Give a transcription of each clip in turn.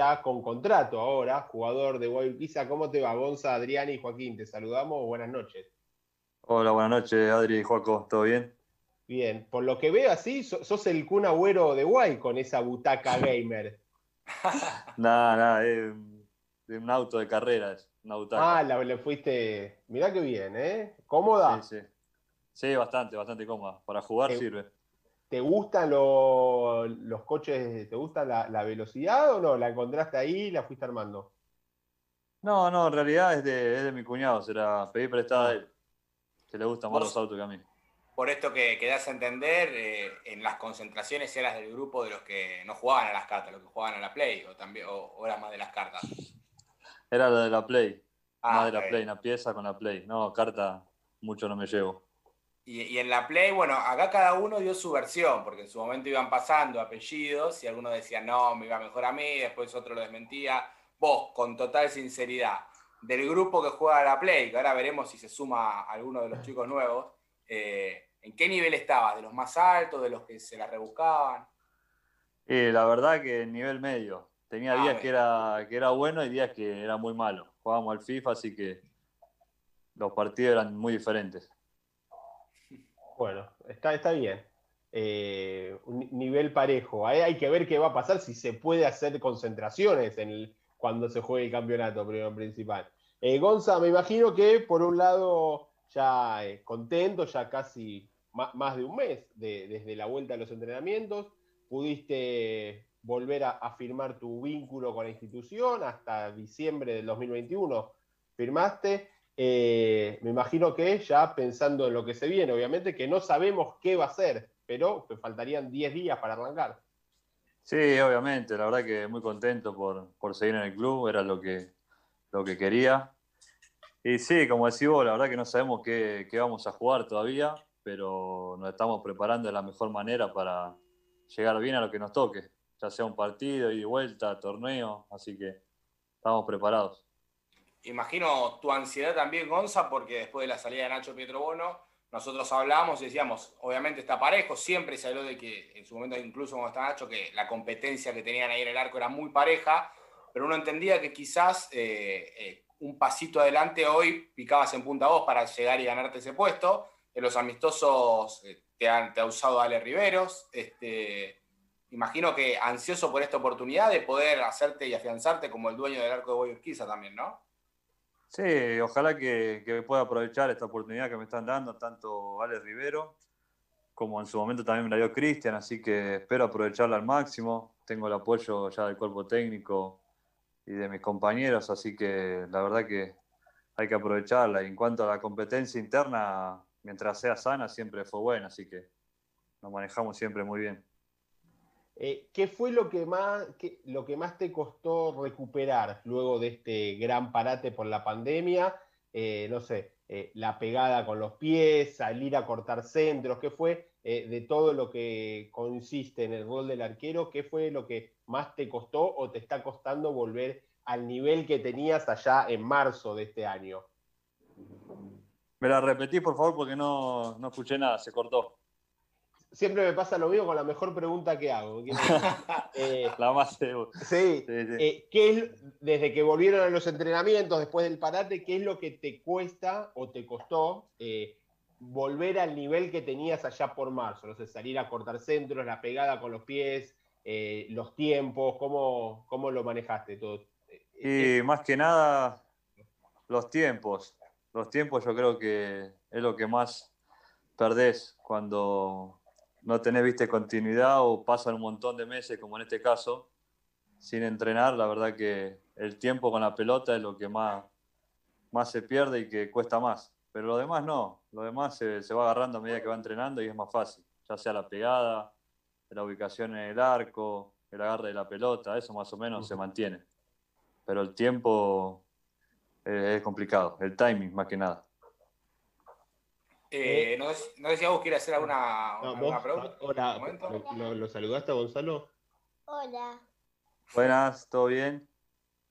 ya con contrato ahora, jugador de Guayurquiza. ¿Cómo te va, Gonza, Adrián y Joaquín? Te saludamos, buenas noches. Hola, buenas noches, Adri y Joaco, ¿todo bien? Bien, por lo que veo así, sos el Kun Agüero de Guay con esa butaca gamer. nada, nada, es un auto de carreras, una butaca. Ah, la, le fuiste, mirá qué bien, ¿eh? ¿Cómoda? Sí, sí. Sí, bastante, bastante cómoda. Para jugar sirve. ¿Te gustan los coches? ¿Te gusta la, velocidad o no? ¿La encontraste ahí y la fuiste armando? No, no, en realidad es de, mi cuñado, será pedí prestada a él, que le gustan más los autos que a mí. Por esto que, que das a entender, eh, en las concentraciones eras del grupo de los que no jugaban a las cartas, los que jugaban a la Play, o, también, o, eras más de las cartas. Era la de la Play, ah, más de la Play, una pieza con la Play. No, carta mucho no me llevo. Y, en la Play, bueno, acá cada uno dio su versión, porque en su momento iban pasando apellidos y algunos decían, no, me iba mejor a mí, después otro lo desmentía. Vos, con total sinceridad, del grupo que juega a la Play, que ahora veremos si se suma alguno de los chicos nuevos, eh, ¿en qué nivel estabas? ¿De los más altos, de los que se la rebuscaban? la verdad que nivel medio. Tenía ah, días que era, que era bueno y días que era muy malo. Jugábamos al FIFA, así que los partidos eran muy diferentes. Bueno, está, está bien. Eh, un nivel parejo. hay que ver qué va a pasar si se puede hacer concentraciones en cuando se juegue el campeonato principal. Eh, Gonza, me imagino que por un lado ya eh, contento, ya casi más, de un mes desde la vuelta a los entrenamientos, pudiste volver a, firmar tu vínculo con la institución hasta diciembre del 2021. Firmaste. Eh, me imagino que ya pensando en lo que se viene, obviamente que no sabemos qué va a ser, pero faltarían 10 días para arrancar. Sí, obviamente, la verdad que muy contento por, seguir en el club, era lo que, lo que quería. Y sí, como decís vos, la verdad que no sabemos qué, vamos a jugar todavía, pero nos estamos preparando de la mejor manera para llegar bien a lo que nos toque, ya sea un partido y vuelta, torneo, así que estamos preparados imagino tu ansiedad también, Gonza, porque después de la salida de Nacho Pietrobono, nosotros hablamos y decíamos, obviamente está parejo, siempre se habló de que en su momento, incluso cuando estaba Nacho, que la competencia que tenían ahí en el arco era muy pareja, pero uno entendía que quizás eh, eh, un pasito adelante hoy picabas en punta voz para llegar y ganarte ese puesto. En los amistosos eh, te, han, ha usado Ale Riveros. Este, imagino que ansioso por esta oportunidad de poder hacerte y afianzarte como el dueño del arco de Boy también, ¿no? Sí, ojalá que, pueda aprovechar esta oportunidad que me están dando tanto Alex Rivero como en su momento también me la dio Cristian, así que espero aprovecharla al máximo. Tengo el apoyo ya del cuerpo técnico y de mis compañeros, así que la verdad que hay que aprovecharla. Y en cuanto a la competencia interna, mientras sea sana, siempre fue buena, así que nos manejamos siempre muy bien. Eh, ¿Qué fue lo que, más, lo que más te costó recuperar luego de este gran parate por la pandemia? Eh, no sé, eh, la pegada con los pies, salir a cortar centros, ¿qué fue de todo lo que consiste en el rol del arquero? ¿Qué fue lo que más te costó o te está costando volver al nivel que tenías allá en marzo de este año? Me la repetí, por favor, porque no, no escuché nada, se cortó siempre me pasa lo mismo con la mejor pregunta que hago. Eh, la más Sí. Eh, ¿qué es, desde que volvieron a los entrenamientos, después del parate, qué es lo que te cuesta o te costó eh, volver al nivel que tenías allá por marzo? No sé, salir a cortar centros, la pegada con los pies, los tiempos, ¿cómo, ¿cómo lo manejaste todo? Y más que nada, los tiempos. Los tiempos yo creo que es lo que más perdés cuando no tenés, viste, continuidad o pasan un montón de meses, como en este caso, sin entrenar, la verdad que el tiempo con la pelota es lo que más, más se pierde y que cuesta más. Pero lo demás no, lo demás se, va agarrando a medida que va entrenando y es más fácil, ya sea la pegada, la ubicación en el arco, el agarre de la pelota, eso más o menos se mantiene. Pero el tiempo es complicado, el timing más que nada. Eh, no, sé, si vos quieres hacer alguna, pregunta. Hola, ¿lo, saludaste a Gonzalo? Hola. Buenas, ¿todo bien?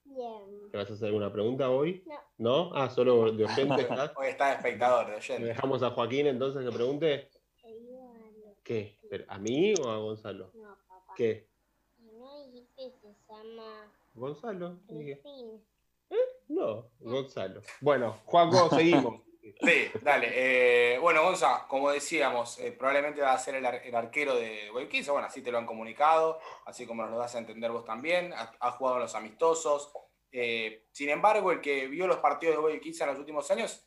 Bien. ¿Te vas a hacer alguna pregunta hoy? No. ¿No? Ah, solo de oyente. hoy está de espectador, de oyente. dejamos a Joaquín entonces que pregunte? ¿Qué? ¿A mí o a Gonzalo? No, papá. ¿Qué? No dijiste que se llama Gonzalo. ¿Eh? No, Gonzalo. Bueno, Juanco, seguimos. Sí, dale. Eh, bueno, Gonza, como decíamos, eh, probablemente va a ser el, arquero de Guayaquil. Bueno, así te lo han comunicado, así como nos lo das a entender vos también. Has, jugado en los amistosos. Eh, sin embargo, el que vio los partidos de Guayaquil en los últimos años,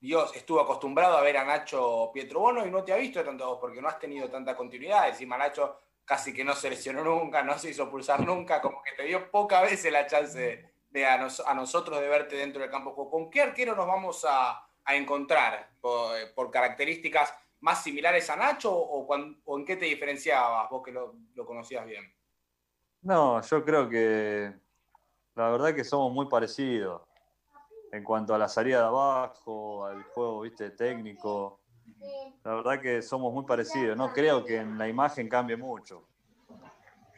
Dios estuvo acostumbrado a ver a Nacho Pietrobono y no te ha visto tanto vos porque no has tenido tanta continuidad. Encima Nacho casi que no se lesionó nunca, no se hizo pulsar nunca, como que te dio pocas veces la chance de a, nosotros de verte dentro del campo. ¿Con qué arquero nos vamos a, encontrar por, características más similares a Nacho o, en qué te diferenciabas vos que lo, conocías bien? No, yo creo que la verdad que somos muy parecidos en cuanto a la salida de abajo, al juego, viste, técnico. La verdad que somos muy parecidos. No creo que en la imagen cambie mucho.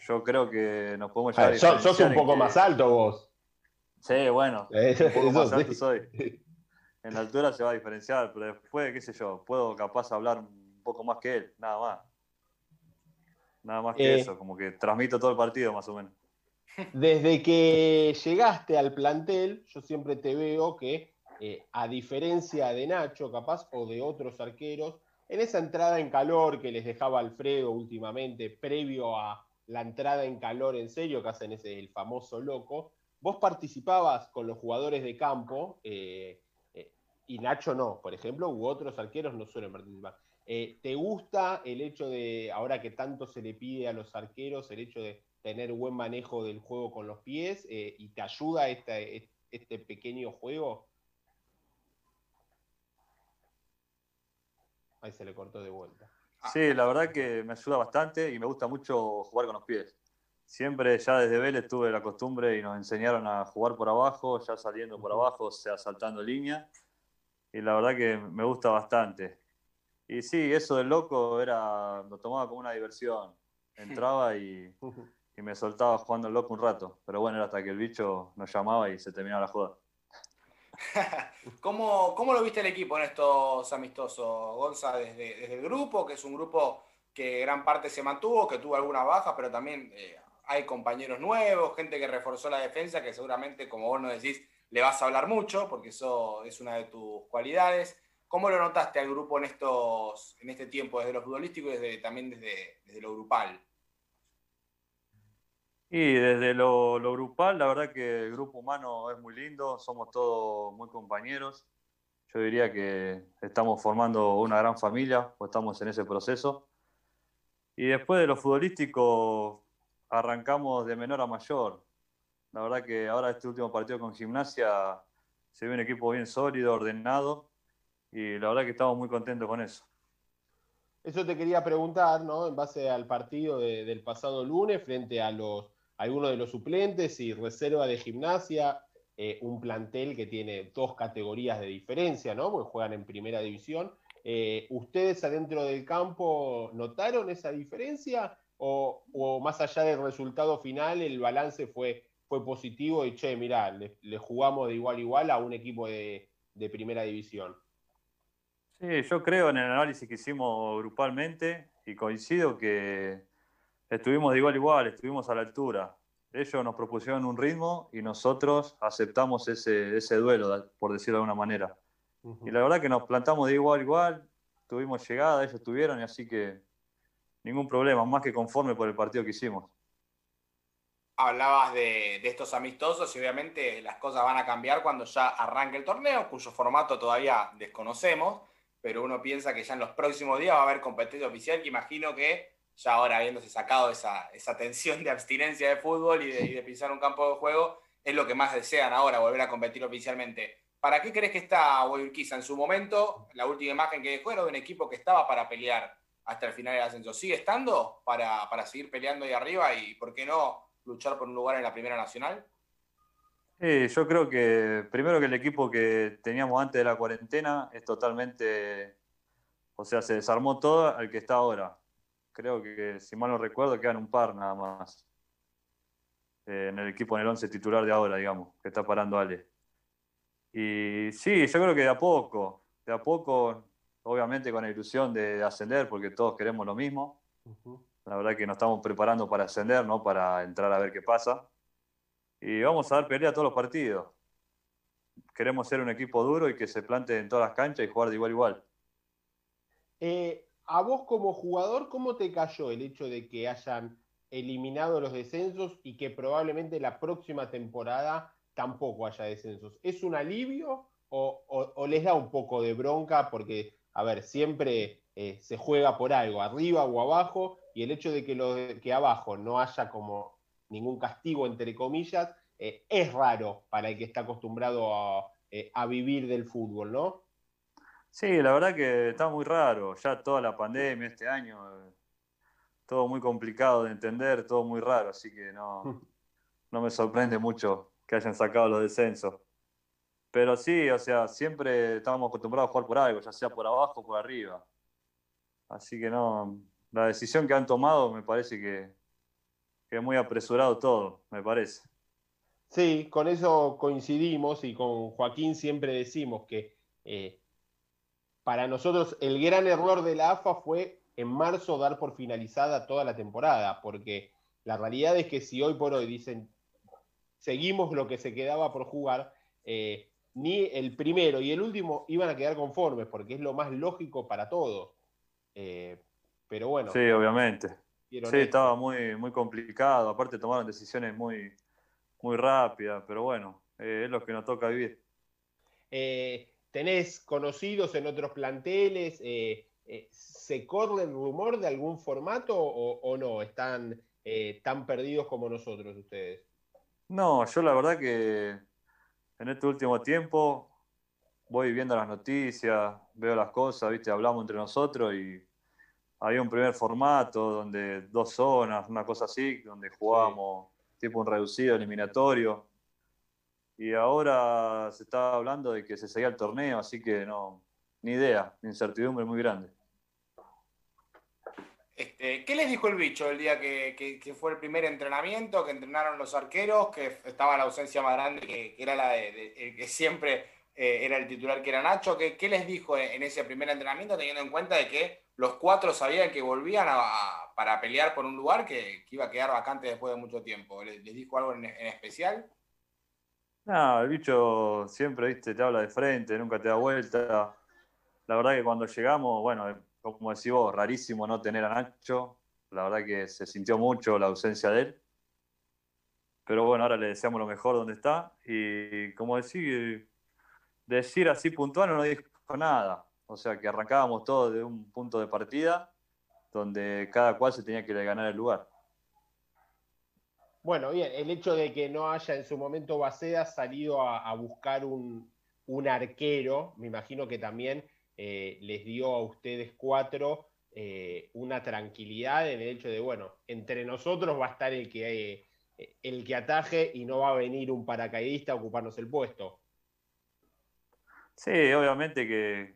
Yo creo que nos podemos llevar. sos, un poco más alto vos. Sí, bueno, eh, un poco más alto soy. En la altura se va a diferenciar, pero después, qué sé yo, puedo capaz hablar un poco más que él, nada más. Nada más que eh, eso, como que transmito todo el partido más o menos. Desde que llegaste al plantel, yo siempre te veo que, eh, a diferencia de Nacho, capaz, o de otros arqueros, en esa entrada en calor que les dejaba Alfredo últimamente, previo a la entrada en calor en serio, que hacen ese el famoso loco, vos participabas con los jugadores de campo, eh, eh, y Nacho no, por ejemplo, u otros arqueros no suelen participar. Eh, ¿Te gusta el hecho de, ahora que tanto se le pide a los arqueros, el hecho de tener buen manejo del juego con los pies y te ayuda este, este pequeño juego? Ahí se le cortó de vuelta. Sí, la verdad que me ayuda bastante y me gusta mucho jugar con los pies siempre ya desde Vélez tuve la costumbre y nos enseñaron a jugar por abajo, ya saliendo por abajo, o sea, saltando línea. Y la verdad que me gusta bastante. Y sí, eso del loco era, lo tomaba como una diversión. Entraba y, y me soltaba jugando el loco un rato. Pero bueno, era hasta que el bicho nos llamaba y se terminaba la joda. ¿Cómo, ¿Cómo, lo viste el equipo en estos amistosos, Gonza, desde, desde, el grupo, que es un grupo que gran parte se mantuvo, que tuvo algunas bajas, pero también eh, hay compañeros nuevos, gente que reforzó la defensa, que seguramente, como vos nos decís, le vas a hablar mucho, porque eso es una de tus cualidades. ¿Cómo lo notaste al grupo en, estos, en este tiempo, desde lo futbolístico y desde, también desde, desde lo grupal? Y desde lo, lo, grupal, la verdad que el grupo humano es muy lindo, somos todos muy compañeros. Yo diría que estamos formando una gran familia, o estamos en ese proceso. Y después de lo futbolístico, arrancamos de menor a mayor. La verdad que ahora este último partido con Gimnasia se ve un equipo bien sólido, ordenado y la verdad que estamos muy contentos con eso. Eso te quería preguntar, ¿no? En base al partido del pasado lunes frente a los algunos de los suplentes y reserva de Gimnasia, eh, un plantel que tiene dos categorías de diferencia, ¿no? Porque juegan en primera división. Eh, ¿Ustedes adentro del campo notaron esa diferencia o, más allá del resultado final, el balance fue, fue positivo y che, mirá, le, jugamos de igual a igual a un equipo de, primera división. Sí, yo creo en el análisis que hicimos grupalmente y coincido que estuvimos de igual a igual, estuvimos a la altura. Ellos nos propusieron un ritmo y nosotros aceptamos ese, ese duelo, por decirlo de alguna manera. Y la verdad que nos plantamos de igual a igual, tuvimos llegada, ellos tuvieron, y así que ningún problema, más que conforme por el partido que hicimos. Hablabas de, estos amistosos y obviamente las cosas van a cambiar cuando ya arranque el torneo, cuyo formato todavía desconocemos, pero uno piensa que ya en los próximos días va a haber competencia oficial, que imagino que ya ahora habiéndose sacado esa, esa tensión de abstinencia de fútbol y de, pisar un campo de juego, es lo que más desean ahora, volver a competir oficialmente. ¿Para qué crees que está Guayurquiza? En su momento, la última imagen que dejó era de un equipo que estaba para pelear hasta el final del ascenso. ¿Sigue estando para, seguir peleando ahí arriba y, por qué no, luchar por un lugar en la Primera Nacional? Sí, yo creo que primero que el equipo que teníamos antes de la cuarentena es totalmente, o sea, se desarmó todo al que está ahora. Creo que, si mal no recuerdo, quedan un par nada más eh, en el equipo en el 11 titular de ahora, digamos, que está parando Ale. Y sí, yo creo que de a poco, de a poco obviamente con la ilusión de, ascender, porque todos queremos lo mismo. La verdad que nos estamos preparando para ascender, no para entrar a ver qué pasa. y vamos a dar pelea a todos los partidos. Queremos ser un equipo duro y que se plante en todas las canchas y jugar de igual a igual. Eh, a vos como jugador, ¿cómo te cayó el hecho de que hayan eliminado los descensos y que probablemente la próxima temporada tampoco haya descensos? ¿Es un alivio o, les da un poco de bronca? Porque, a ver, siempre eh, se juega por algo, arriba o abajo, y el hecho de que, lo, que abajo no haya como ningún castigo, entre comillas, eh, es raro para el que está acostumbrado a, eh, a vivir del fútbol, ¿no? Sí, la verdad que está muy raro. Ya toda la pandemia este año, todo muy complicado de entender, todo muy raro, así que no, no me sorprende mucho que hayan sacado los descensos. Pero sí, o sea, siempre estábamos acostumbrados a jugar por algo, ya sea por abajo o por arriba. Así que no, la decisión que han tomado me parece que, es muy apresurado todo, me parece. Sí, con eso coincidimos y con Joaquín siempre decimos que eh, para nosotros el gran error de la AFA fue en marzo dar por finalizada toda la temporada, porque la realidad es que si hoy por hoy dicen seguimos lo que se quedaba por jugar, eh, ni el primero y el último iban a quedar conformes, porque es lo más lógico para todos. Eh, pero bueno. Sí, obviamente. Sí, estaba muy, muy complicado. Aparte tomaron decisiones muy, muy rápidas, pero bueno, eh, es lo que nos toca vivir. Eh, ¿Tenés conocidos en otros planteles? ¿Se corre el rumor de algún formato o, no? ¿Están tan perdidos como nosotros ustedes? No, yo la verdad que en este último tiempo voy viendo las noticias, veo las cosas, ¿viste? hablamos entre nosotros y había un primer formato donde dos zonas, una cosa así, donde jugábamos tipo un reducido eliminatorio. Y ahora se está hablando de que se seguía el torneo, así que no, ni idea, incertidumbre muy grande. Este, ¿Qué les dijo el bicho el día que, fue el primer entrenamiento, que entrenaron los arqueros, que estaba la ausencia más grande, que, era la de, que siempre eh, era el titular, que era Nacho? ¿Qué, les dijo en, ese primer entrenamiento, teniendo en cuenta de que los cuatro sabían que volvían para pelear por un lugar que, iba a quedar vacante después de mucho tiempo? ¿Les, dijo algo en, especial? No, el bicho siempre, viste, te habla de frente, nunca te da vuelta. La verdad que cuando llegamos, bueno, como decís vos, rarísimo no tener a Nacho. La verdad que se sintió mucho la ausencia de él. Pero bueno, ahora le deseamos lo mejor donde está. Y como decir, decir así puntual no dijo nada. O sea que arrancábamos todos de un punto de partida donde cada cual se tenía que ganar el lugar. Bueno, bien, el hecho de que no haya en su momento Baceda salido a, buscar un, un, arquero, me imagino que también eh, les dio a ustedes cuatro eh, una tranquilidad en el hecho de, bueno, entre nosotros va a estar el que, eh, el que ataje y no va a venir un paracaidista a ocuparnos el puesto. Sí, obviamente que,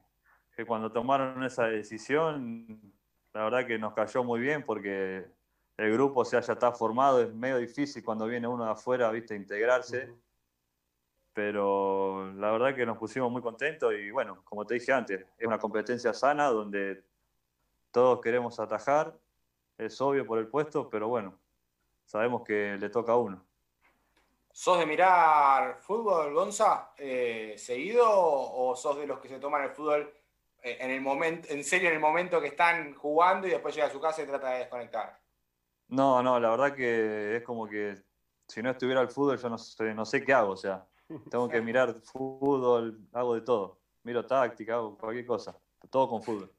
cuando tomaron esa decisión, la verdad que nos cayó muy bien porque el grupo o sea, ya está formado, es medio difícil cuando viene uno de afuera, viste, integrarse pero la verdad que nos pusimos muy contentos y bueno, como te dije antes, es una competencia sana donde todos queremos atajar, es obvio por el puesto, pero bueno, sabemos que le toca a uno. ¿Sos de mirar fútbol, Gonza, eh, seguido o sos de los que se toman el fútbol eh, en el momento, en serio en el momento que están jugando y después llega a su casa y trata de desconectar? No, no, la verdad que es como que si no estuviera el fútbol yo no sé, no sé qué hago, o sea, tengo que mirar fútbol, hago de todo. Miro táctica, hago cualquier cosa. Todo con fútbol.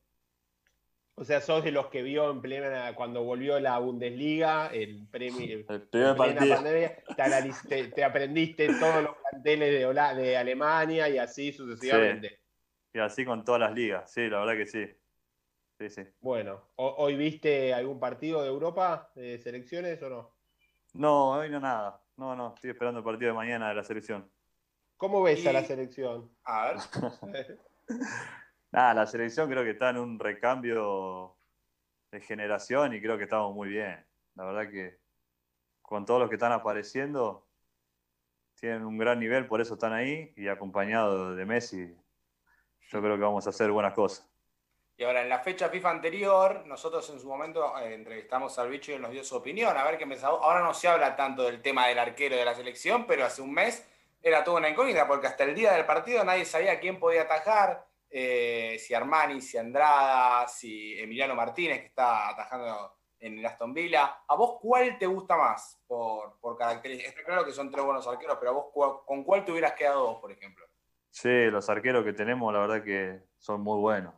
O sea, sos de los que vio en plena, cuando volvió la Bundesliga, el premio, el primer partido. Pandemia, te, aprendiste todos los planteles de, de Alemania y así sucesivamente. Y así con todas las ligas, sí, la verdad que sí. Sí, sí. Bueno, ¿hoy viste algún partido de Europa, de selecciones o no? No, hoy no nada. No, no, estoy esperando el partido de mañana de la selección. ¿Cómo ves a la selección? A ver. Nada, la selección creo que está en un recambio de generación y creo que estamos muy bien. La verdad que con todos los que están apareciendo, tienen un gran nivel, por eso están ahí y acompañados de Messi, yo creo que vamos a hacer buenas cosas. Y ahora, en la fecha FIFA anterior, nosotros en su momento eh, entrevistamos al bicho y él nos dio su opinión, a ver qué pensaba. Ahora no se habla tanto del tema del arquero de la selección, pero hace un mes era toda una incógnita, porque hasta el día del partido nadie sabía quién podía atajar, eh, si Armani, si Andrada, si Emiliano Martínez, que está atajando en el Aston Villa. ¿A vos cuál te gusta más por, por características? Está claro que son tres buenos arqueros, pero a vos con cuál te hubieras quedado vos, por ejemplo? Sí, los arqueros que tenemos, la verdad que son muy buenos.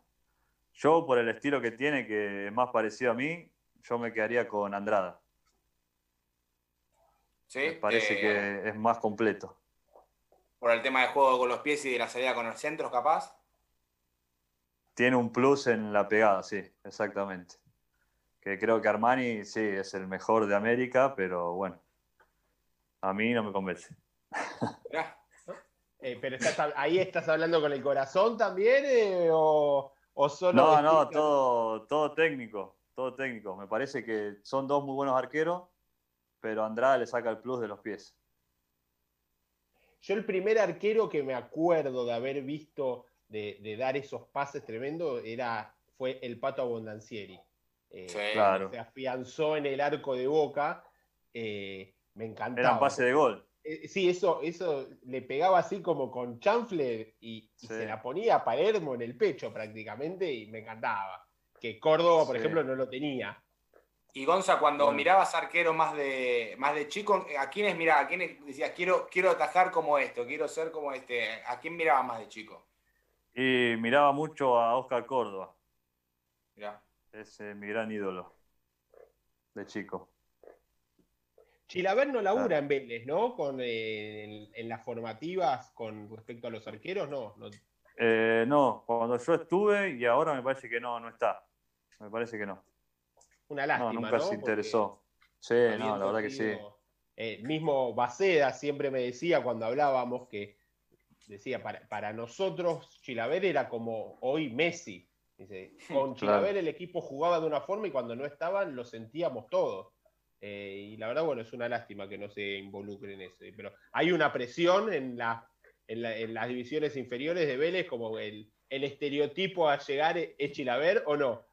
Yo, por el estilo que tiene, que es más parecido a mí, yo me quedaría con Andrada. ¿Sí? Me parece Eh, que es más completo. Por el tema de juego con los pies y de la salida con los centros, capaz. Tiene un plus en la pegada, sí, exactamente. Que creo que Armani, sí, es el mejor de América, pero bueno, a mí no me convence. Eh, pero estás- ahí estás hablando con el corazón también, eh, o, o solo. No, no, todo, todo técnico, todo técnico. Me parece que son dos muy buenos arqueros, pero Andrada le saca el plus de los pies. Yo el primer arquero que me acuerdo de haber visto de, de dar esos pases tremendos era, fue el Pato Abondancieri. Eh, Sí. Claro. Se afianzó en el arco de Boca. eh, me encantaba. Eran pase de gol. Eh, sí, eso, eso le pegaba así como con chanfle y, y Sí. se la ponía a Palermo en el pecho prácticamente y me encantaba. Que Córdoba, por Sí. ejemplo, no lo tenía. Y Gonza, cuando Bueno. mirabas arquero más de, más de chico, ¿a quiénes mirabas? ¿A quiénes decías, quiero, quiero atajar como esto, quiero ser como este? ¿A quién mirabas más de chico? Y miraba mucho a Oscar Córdoba, Mirá. es eh, mi gran ídolo de chico. Chilaver no labura en Vélez, ¿no? Con, eh, en, en las formativas con respecto a los arqueros, no. no. Eh, no, cuando yo estuve y ahora me parece que no, no está. Me parece que no. Una No, lástima, nunca ¿no? se Porque interesó. Sí, no, la verdad que sí. sido- eh, mismo Baceda siempre me decía cuando hablábamos que decía, para, para nosotros Chilaver era como hoy Messi. Dice, con Claro. Chilaver el equipo jugaba de una forma y cuando no estaban lo sentíamos todos. Eh, y la verdad, bueno, es una lástima que no se involucre en eso. Pero hay una presión en, la, en, la- en las divisiones inferiores de Vélez, como el, el estereotipo a llegar es Chilaver o no.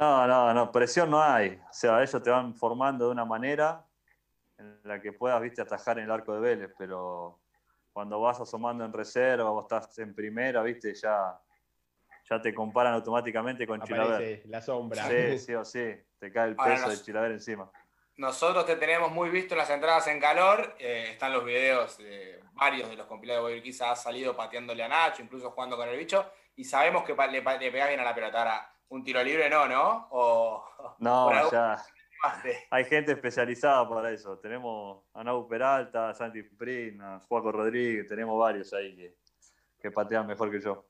No, no, no, presión no hay. O sea, ellos te van formando de una manera en la que puedas, viste, atajar en el arco de Vélez, pero cuando vas asomando en reserva o estás en primera, viste, ya, ya te comparan automáticamente con Chilaver. Aparece la sombra. Sí, sí o sí, te cae el Ahora peso nos- de Chilaver encima. Nosotros te tenemos muy visto en las entradas en calor. eh, están los videos, de varios de los compilados de Boyurquiza has salido pateándole a Nacho, incluso jugando con el bicho. Y sabemos que le, le pegás bien a la pelota. Ahora, un tiro libre no, ¿no? O, No, ya hay gente especializada para eso. Tenemos a Nau Peralta, a Santi Prin, a Juaco Rodríguez, tenemos varios ahí que, que patean mejor que yo.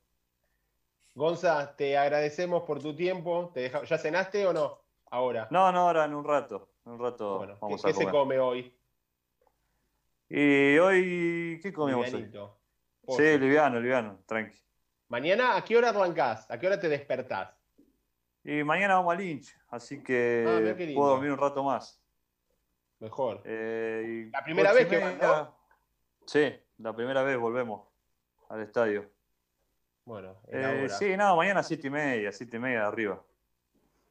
Gonza, te agradecemos por tu tiempo. ¿Te deja- ¿Ya cenaste o no? Ahora. No, no, ahora en un rato. En un rato Bueno, ¿qué, vamos qué a se comer. come hoy? Y hoy, ¿qué comimos hoy? Livianito. Sí, Pollo. liviano, liviano, tranqui. Mañana, ¿a qué hora arrancás? ¿A qué hora te despertás? Y mañana vamos a Lynch, así Ah, que lindo. puedo dormir un rato más. Mejor. Eh, y La primera vez que van, ¿no? Sí, la primera vez volvemos al estadio. Bueno, Eh, sí, no, mañana siete y media, siete y media de arriba.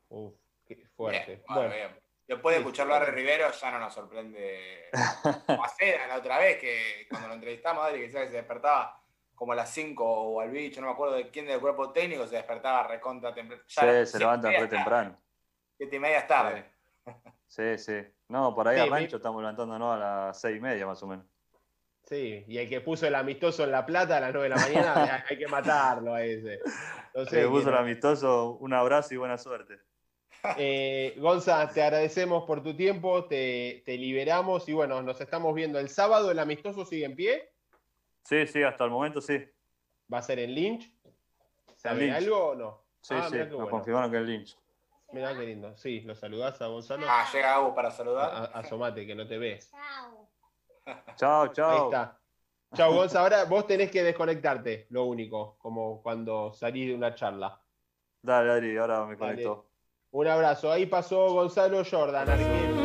Uf, qué fuerte. Bien, bueno, Bueno, bien. Después de Sí, escucharlo a. Rivero, ya no nos sorprende. Maceda, la otra vez, que cuando lo entrevistamos, Adri, que se despertaba como a las 5 o al bicho, no me acuerdo de quién del cuerpo técnico, se despertaba recontra temprano. Sí, se levantan re temprano. Siete y media es tarde. Sí, sí. No, por ahí Sí, a mi- Rancho estamos levantándonos a las seis y media más o menos. sí, y el que puso el amistoso en La Plata a las 9 de la mañana, hay- que matarlo a ese. No sé Se puso el amistoso, un abrazo y buena suerte. Eh, Gonza, te agradecemos por tu tiempo, te, te liberamos y bueno, nos estamos viendo el sábado. ¿El amistoso sigue en pie? Sí, sí, hasta el momento sí. ¿Va a ser en Lynch? ¿Sabe Lynch. algo o no? Sí, Ah, sí, nos bueno. confirmaron que es Lynch. Mirá qué lindo. Sí, lo saludás a Gonzalo. Ah, llega Agus para saludar. a- asomate, que no te ves. Chao. Chao, Ahí chao. está. Chau, Gonza. Ahora vos tenés que desconectarte, lo único, como cuando salís de una charla. Dale, Adri, ahora me Dale. conecto. Un abrazo. Ahí pasó Gonzalo Jordan, arquero.